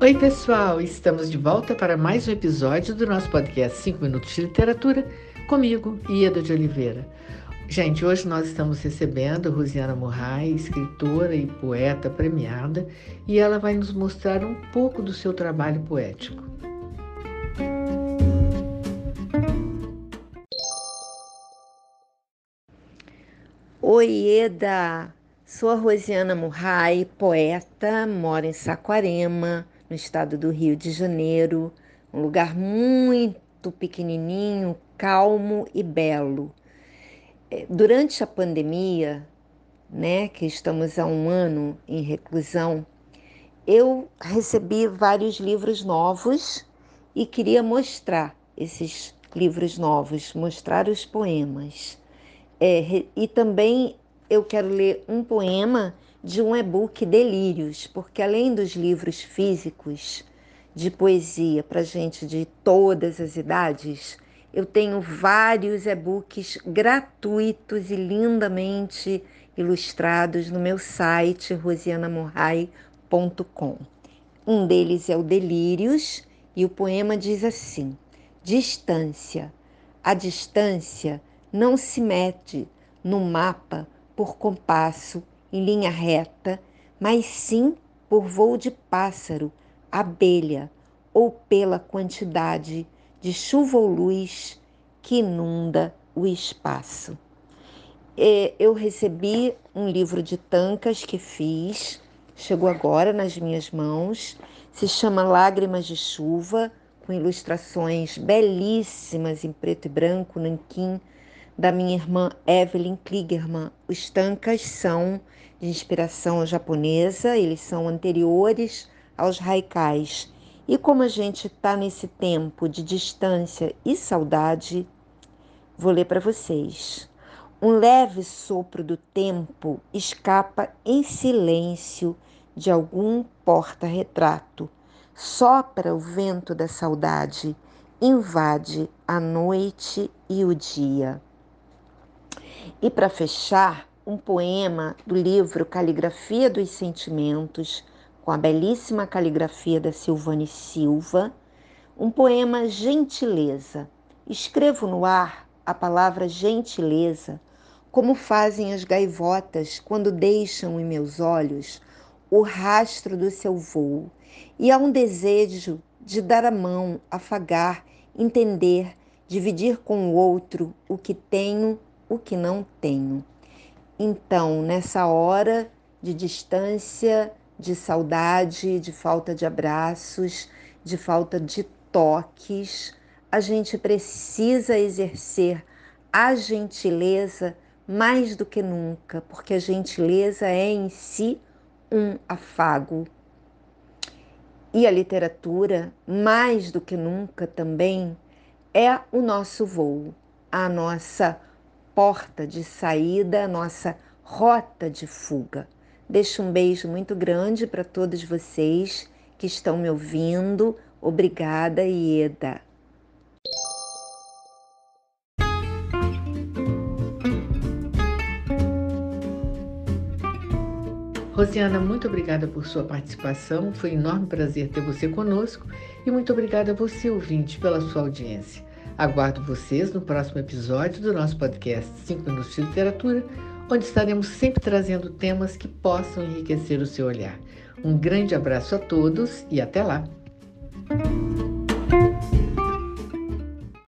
Oi, pessoal! Estamos de volta para mais um episódio do nosso podcast 5 Minutos de Literatura, comigo, Ieda de Oliveira. Gente, hoje nós estamos recebendo Rosiana Murray, escritora e poeta premiada, e ela vai nos mostrar um pouco do seu trabalho poético. Oi, Eda! Sou a Rosiana Murray, poeta, moro em Saquarema, no estado do Rio de Janeiro, um lugar muito pequenininho, calmo e belo. É, durante a pandemia, né, que estamos há um ano em reclusão, eu recebi vários livros novos e queria mostrar esses livros novos, mostrar os poemas. É, e também eu quero ler um poema de um e-book Delírios, porque além dos livros físicos de poesia para gente de todas as idades, eu tenho vários e-books gratuitos e lindamente ilustrados no meu site rosianamorrai.com. Um deles é o Delírios e o poema diz assim: Distância. A distância não se mede no mapa por compasso em linha reta, mas sim por voo de pássaro, abelha ou pela quantidade de chuva ou luz que inunda o espaço. Eu recebi um livro de tancas que fiz, chegou agora nas minhas mãos, se chama Lágrimas de Chuva, com ilustrações belíssimas em preto e branco, nanquim, da minha irmã Evelyn Kligerman. Os tankas são de inspiração japonesa, eles são anteriores aos haikais. E como a gente está nesse tempo de distância e saudade, vou ler para vocês. Um leve sopro do tempo escapa em silêncio de algum porta-retrato. Sopra o vento da saudade, invade a noite e o dia. E para fechar, um poema do livro Caligrafia dos Sentimentos, com a belíssima caligrafia da Silvane Silva, um poema Gentileza. Escrevo no ar a palavra gentileza, como fazem as gaivotas quando deixam em meus olhos o rastro do seu voo, e há um desejo de dar a mão, afagar, entender, dividir com o outro o que tenho o que não tenho. Então, nessa hora de distância, de saudade, de falta de abraços, de falta de toques, a gente precisa exercer a gentileza mais do que nunca, porque a gentileza é em si um afago. E a literatura, mais do que nunca também, é o nosso voo, a nossa porta de saída, nossa rota de fuga. Deixo um beijo muito grande para todos vocês que estão me ouvindo. Obrigada, Ieda. Rosiana, muito obrigada por sua participação. Foi um enorme prazer ter você conosco e muito obrigada a você, ouvinte, pela sua audiência. Aguardo vocês no próximo episódio do nosso podcast 5 Minutos de Literatura, onde estaremos sempre trazendo temas que possam enriquecer o seu olhar. Um grande abraço a todos e até lá!